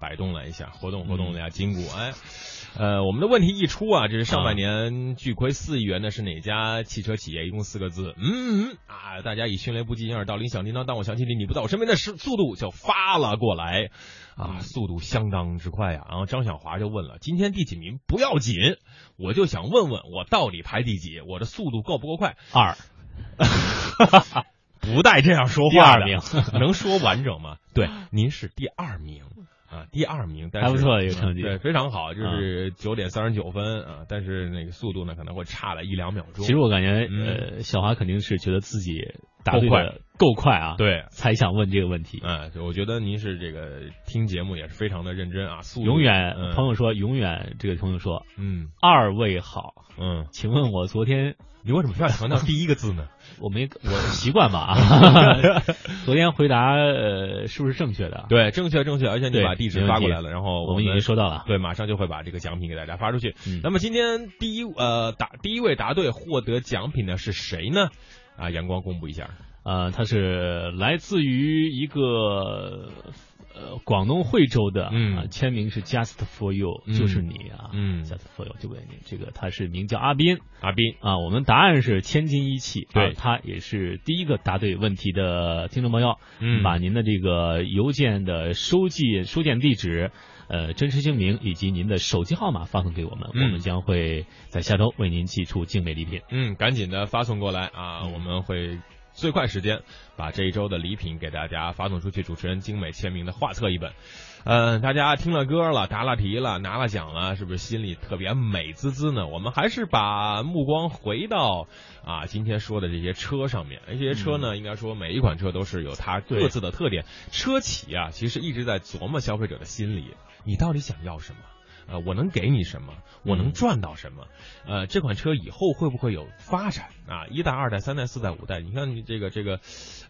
摆动了一下，活动活动了一下筋骨。哎，呃，我们的问题一出啊，这是上半年巨亏四亿元的是哪家汽车企业？一共四个字，嗯嗯啊，大家以迅雷不及掩耳盗铃响叮当，当我想起你，你不在我身边的时速度就发了过来。啊，速度相当之快呀！然后张小华就问了：“今天第几名不要紧，我就想问问我到底排第几？我的速度够不够快？”二，不带这样说话的，二名。能说完整吗？对，您是第二名。啊，第二名，但是还不错的一个成绩。对，非常好，就是九点三十九分啊，但是那个速度呢可能会差了一两秒钟。其实我感觉，嗯。呃，小华肯定是觉得自己答对够的够快啊，，对，才想问这个问题。嗯，我觉得您是这个听节目也是非常的认真啊，永远，嗯朋友说永远，这个朋友说嗯二位好，嗯，请问我昨天你为什么非要强调第一个字呢？我没我习惯吧啊？昨天回答呃是不是正确的？，对，正确正确，而且你把地址发过来了，然后我们已经收到了。对，马上就会把这个奖品给大家发出去。嗯那么今天第一呃答第一位答对获得奖品的是谁呢？啊，阳光公布一下。呃，他是来自于一个呃广东惠州的，嗯。啊签名是 Just for you，、嗯。就是你啊，嗯，Just for you 就为你，这个他是名叫阿斌。阿斌，啊，我们答案是千金一汽，对。啊他也是第一个答对问题的听众朋友，嗯。把您的这个邮件的收寄收件地址。呃，真实姓名以及您的手机号码发送给我们，嗯我们将会在下周为您寄出精美礼品。嗯，赶紧的发送过来啊！嗯我们会最快时间把这一周的礼品给大家发送出去，主持人精美签名的画册一本。嗯，大家听了歌了，答了题了，拿了奖了，是不是心里特别美滋滋呢？我们还是把目光回到啊今天说的这些车上面。这些车呢，应该说每一款车都是有它各自的特点。车企啊，其实一直在琢磨消费者的心理，你到底想要什么？呃，我能给你什么？我能嗯赚到什么？呃，这款车以后会不会有发展啊？一代、二代、三代、四代、五代，你看你这个这个，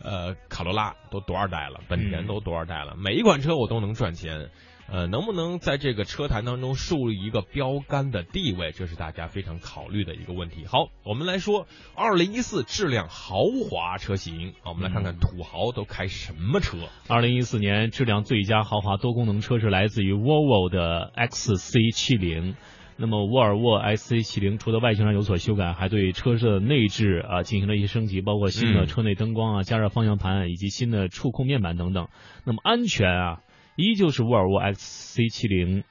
呃，卡罗拉都多少代了，本田嗯都多少代了，每一款车我都能赚钱。呃，能不能在这个车坛当中树立一个标杆的地位，这是大家非常考虑的一个问题。好，我们来说二零一四质量豪华车型啊，我们来看看土豪都开什么车。二零一四年质量最佳豪华多功能车是来自于 Volvo 的 XC 七零。那么沃尔沃 XC 七零除了外形上有所修改，还对车身的内置啊进行了一些升级，包括新的嗯车内灯光啊、加热方向盘以及新的触控面板等等。那么安全啊，依旧是沃尔沃 XC70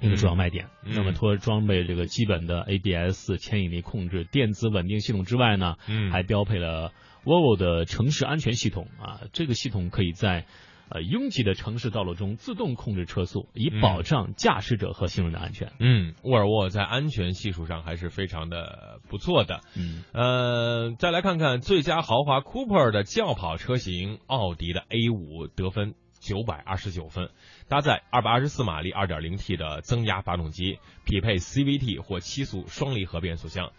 一个主要卖点。嗯那么除了装备这个基本的 ABS 牵引力控制、电子稳定系统之外呢，嗯还标配了 Volvo 的城市安全系统啊，这个系统可以在呃拥挤的城市道路中自动控制车速，以保障驾驶者和行人的安全。嗯，沃尔沃在安全系数上还是非常的不错的。嗯，呃，再来看看最佳豪华 Cooper 的轿跑车型，奥迪的 A 五得分九百二十九分，搭载二百二十四马力二点零 T 的增压发动机，匹配 CVT 或七速双离合变速箱，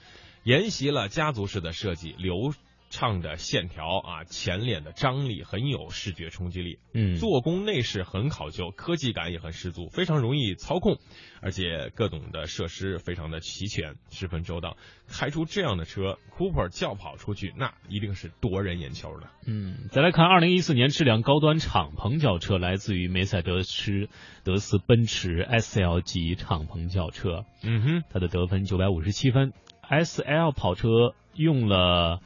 沿袭了家族式的设计，流畅的线条啊，前脸的张力很有视觉冲击力，嗯，做工内饰很考究，科技感也很十足，非常容易操控，而且各种的设施非常的齐全，十分周到。开出这样的车，Cooper 轿跑出去，那一定是夺人眼球的。嗯，再来看二零一四年质量高端敞篷轿车，来自于梅赛德斯德斯奔驰 S L 级敞篷轿车，嗯哼，它的得分九百五十七分。S L 跑车用了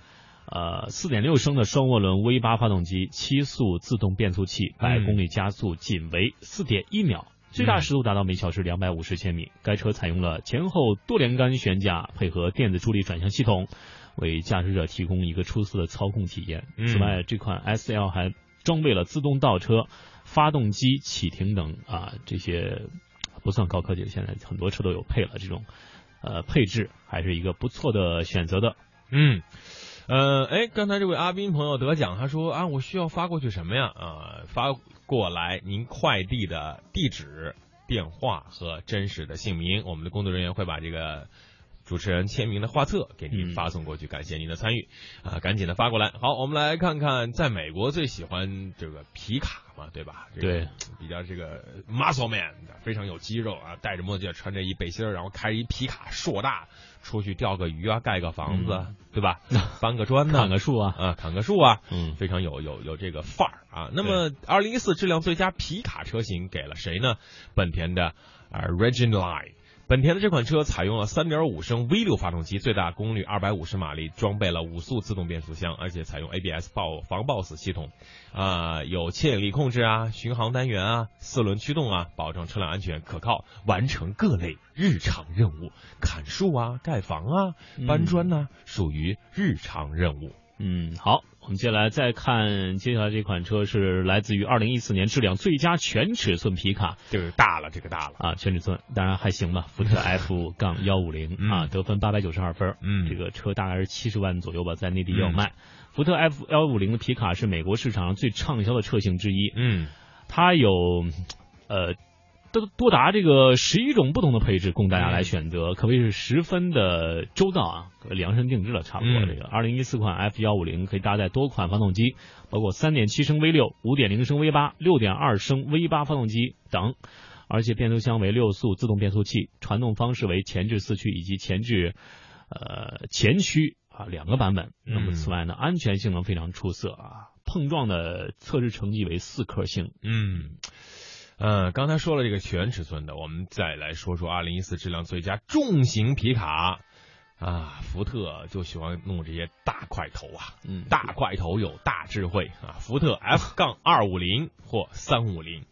呃四点六升的双涡轮 V 八发动机，七速自动变速器，百公里加速仅为四点一秒。最大时速达到每小时两百五十千米。该车采用了前后多连杆悬架，配合电子助力转向系统，为驾驶者提供一个出色的操控体验。嗯此外，这款 S L 还装备了自动倒车、发动机启停等啊这些不算高科技的，现在很多车都有配了这种呃配置，还是一个不错的选择的。嗯。呃，哎，刚才这位阿斌朋友得奖，他说啊，我需要发过去什么呀？啊、发过来您快递的地址、电话和真实的姓名，我们的工作人员会把这个主持人签名的画册给您发送过去。感谢您的参与啊，赶紧的发过来。好，我们来看看，在美国最喜欢这个皮卡嘛，对吧？这个对，比较这个 muscle man，非常有肌肉啊，戴着墨镜，穿着一背心儿，然后开着一皮卡硕大，出去钓个鱼啊，盖个房子，对吧？搬个砖呢，嗯砍个树啊，啊，砍个树啊，嗯非常有有有这个范儿啊。那么，二零一四质量最佳皮卡车型给了谁呢？本田的啊 Region Line。本田的这款车采用了3.5升 V6 发动机，最大功率250马力，装备了五速自动变速箱，而且采用 ABS 爆防抱死系统，啊、有牵引力控制啊、巡航单元啊、四轮驱动啊，保证车辆安全可靠，完成各类日常任务，砍树啊、盖房啊、搬砖呐、属于日常任务。嗯，好，我们接下来再看，接下来这款车是来自于二零一四年质量最佳全尺寸皮卡就是大了，这个大了。啊，全尺寸当然还行吧，福特 F 杠幺五零嗯啊，得分八百九十二分，嗯这个车大概是七十万左右吧，在内地也有卖。福特 F 幺五零的皮卡是美国市场上最畅销的车型之一，嗯它有呃多多达这个十一种不同的配置供大家来选择，可谓是十分的周到啊，量身定制了，差不多。嗯这个二零一四款 F 幺五零可以搭载多款发动机，包括三点七升 V 六、五点零升 V 八、六点二升 V 八发动机等，而且变速箱为六速自动变速器，传动方式为前置四驱以及前置呃前驱啊两个版本。那么嗯此外呢，安全性能非常出色啊，碰撞的测试成绩为四颗星。嗯，呃，刚才说了这个全尺寸的，我们再来说说二零一四质量最佳重型皮卡。啊，福特就喜欢弄这些大块头啊，嗯。大块头有大智慧。啊，福特 F 杠二五零或三五零，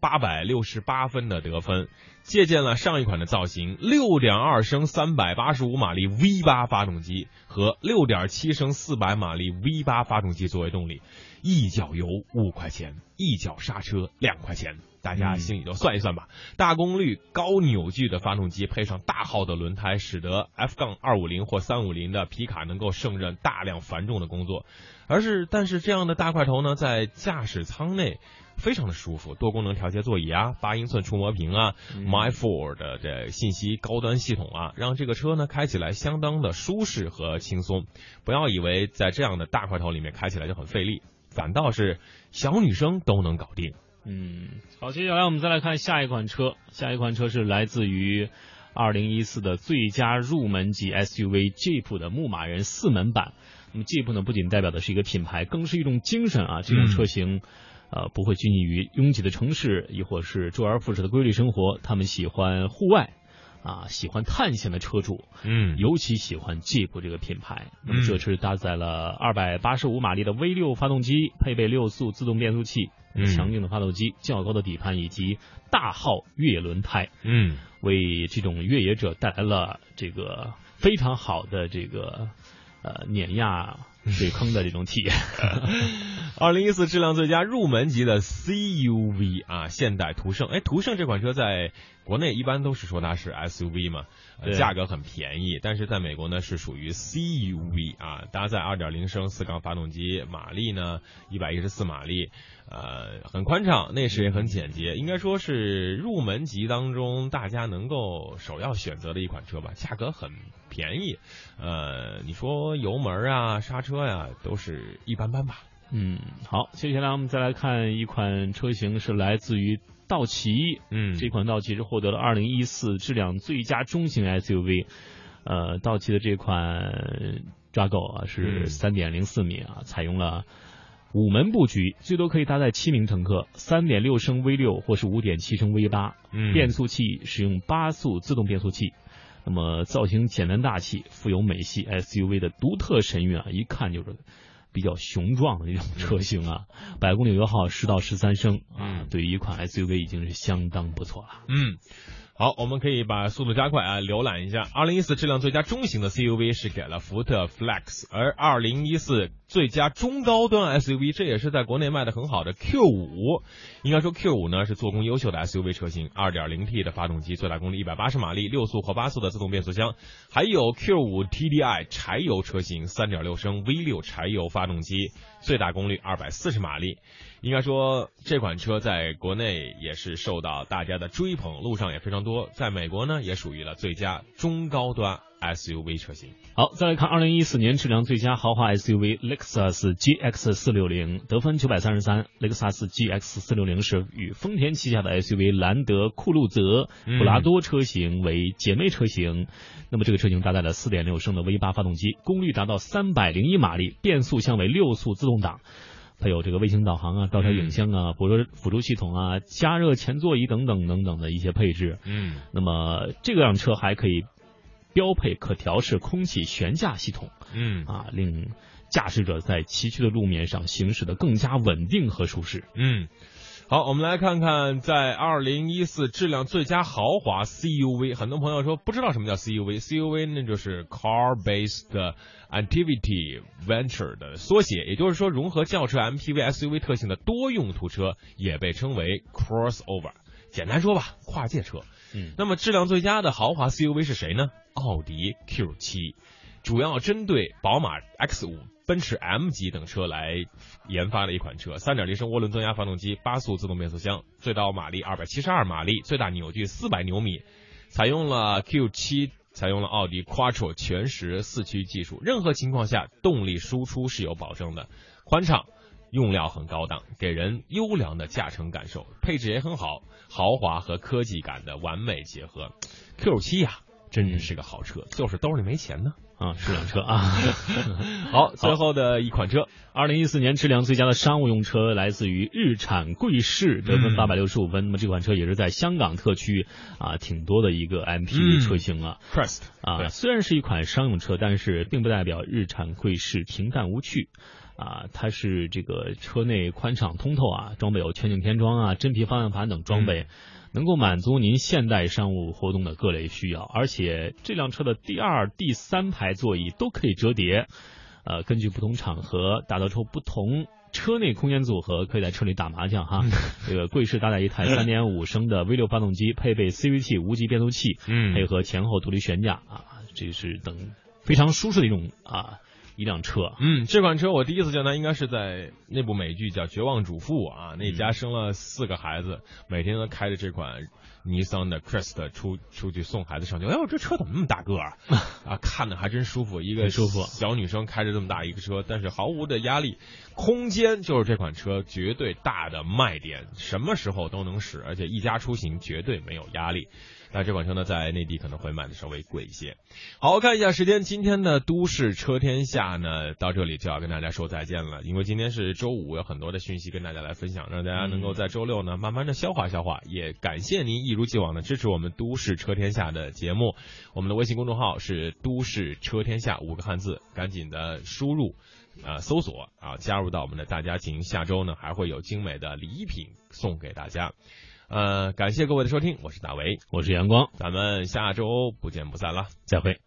八百六十八分的得分，借鉴了上一款的造型，六点二升三百八十五马力 V 八发动机和六点七升四百马力 V 八发动机作为动力，一脚油五块钱，一脚刹车两块钱。大家心里就算一算吧。大功率、高扭矩的发动机配上大号的轮胎，使得 F 杠二五零或三五零的皮卡能够胜任大量繁重的工作。而是，但是这样的大块头呢，在驾驶舱内非常的舒服，多功能调节座椅啊，八英寸触摸屏啊、My Ford 的这信息高端系统啊，让这个车呢开起来相当的舒适和轻松。不要以为在这样的大块头里面开起来就很费力，反倒是小女生都能搞定。嗯，好，接下来我们再来看下一款车，下一款车是来自于二零一四的最佳入门级 SUV Jeep 的牧马人四门版。那么 Jeep 呢，不仅代表的是一个品牌，更是一种精神啊。这种车型，呃，不会拘泥于拥挤的城市，亦或是周而复始的规律生活。他们喜欢户外，啊，喜欢探险的车主，嗯。尤其喜欢 Jeep 这个品牌。那么嗯。这车搭载了二百八十五马力的 V 六发动机，配备六速自动变速器，嗯。强劲的发动机、较高的底盘以及大号越野轮胎，嗯。为这种越野者带来了这个非常好的这个呃碾压 水坑的这种体验。二零一四质量最佳入门级的 CUV 啊，现代途胜。哎，途胜这款车在国内一般都是说它是 SUV 嘛，呃价格很便宜，但是在美国呢是属于 CUV 啊，搭载二点零升四缸发动机，马力呢一百一十四马力，呃，很宽敞，内饰也很简洁，应该说是入门级当中大家能够首要选择的一款车吧，价格很便宜，呃，你说油门啊、刹车呀、都是一般般吧。嗯，好，接下来我们再来看一款车型，是来自于道奇。嗯这款道奇是获得了二零一四质量最佳中型 SUV。呃，道奇的这款 Jago 啊是嗯三点零四米啊，采用了五门布局，最多可以搭载七名乘客，三点六升 V 六或是五点七升 V 八。嗯变速器使用八速自动变速器。那么造型简单大气，富有美系 SUV 的独特神韵啊，一看就是比较雄壮的那种车型啊。百公里油耗十到十三升啊嗯，对于一款 SUV 已经是相当不错了。嗯，好，我们可以把速度加快啊，浏览一下。二零一四质量最佳中型的 CUV 是给了福特 Flex，而二零一四最佳中高端 SUV，这也是在国内卖的很好的 Q 五。应该说 Q 五呢是做工优秀的 SUV 车型，二点零 T 的发动机，最大功率一百八十马力，六速或八速的自动变速箱，还有 Q 五 TDI 柴油车型，三点六升 V 六柴油发动机，最大功率二百四十马力。应该说这款车在国内也是受到大家的追捧，路上也非常多。在美国呢，也属于了最佳中高端 SUV 车型。好，再来看二零一四年质量最佳豪华 SUV 雷克萨斯 GX 四六零，得分九百三十三。雷克萨斯 GX 四六零是与丰田旗下的 SUV 兰德酷路泽、嗯普拉多车型为姐妹车型。那么这个车型搭载了四点六升的 V 八发动机，功率达到三百零一马力，变速箱为六速自动挡。它有这个卫星导航啊、倒车影像啊、辅助辅助系统啊、加热前座椅等等等等的一些配置。嗯那么这辆车还可以标配可调式空气悬架系统嗯啊，令驾驶者在崎岖的路面上行驶的更加稳定和舒适。嗯。好，我们来看看在二零一四质量最佳豪华 CUV，很多朋友说不知道什么叫 CUV，CUV 那就是 Car Based Activity Venture 的缩写，也就是说融合轿车、MPV、SUV 特性的多用途车，也被称为 Crossover。简单说吧，跨界车。嗯那么质量最佳的豪华 CUV 是谁呢？奥迪 Q 七，主要针对宝马 X 五、奔驰 M 级等车来研发的一款车。三点零升涡轮增压发动机，八速自动变速箱，最高马力二百七十二马力，最大扭矩四百牛米，采用了 Q 七。采用了奥迪 Quattro 全时四驱技术，任何情况下动力输出是有保证的，宽敞，用料很高档，给人优良的驾乘感受，配置也很好，豪华和科技感的完美结合。Q 七呀、真是个好车，就是兜里没钱呢。啊，是辆车啊。好，最后的一款车，二零一四年质量最佳的商务用车来自于日产贵士，得分嗯八百六十五分。那么这款车也是在香港特区啊挺多的一个 MPV 嗯车型啊。Crest 啊，虽然是一款商用车，但是并不代表日产贵士平淡无趣。啊，它是这个车内宽敞通透啊，装备有全景天窗啊、真皮方向盘等装备，能够满足您现代商务活动的各类需要。而且这辆车的第二、第三排座椅都可以折叠，呃，根据不同场合打造出不同。车内空间组合可以在车里打麻将哈，这个贵士搭载一台3.5升的 V6 发动机，配备 CVT 无级变速器，嗯配合前后独立悬架啊，这是等非常舒适的一种啊一辆车。嗯，这款车我第一次见它，应该是在那部美剧叫《绝望主妇》啊，那家生了四个孩子，每天都开着这款尼桑的 Crest 出出去送孩子上学。哎呦，这车怎么那么大个儿啊？啊，看着还真舒服，一个舒服小女生开着这么大一个车，但是毫无的压力，空间就是这款车绝对大的卖点，什么时候都能使，而且一家出行绝对没有压力。那这款车呢，在内地可能会卖的稍微贵一些。好，看一下时间，今天的都市车天下呢，到这里就要跟大家说再见了，因为今天是周五，有很多的讯息跟大家来分享，让大家能够在周六呢慢慢的消化消化。也感谢您一如既往的支持我们都市车天下的节目，我们的微信公众号是都市车天下五个汉字，赶紧的输入。啊、搜索啊，加入到我们的大家庭。下周呢，还会有精美的礼品送给大家。呃，感谢各位的收听，我是大为，我是阳光，咱们下周不见不散了，再会。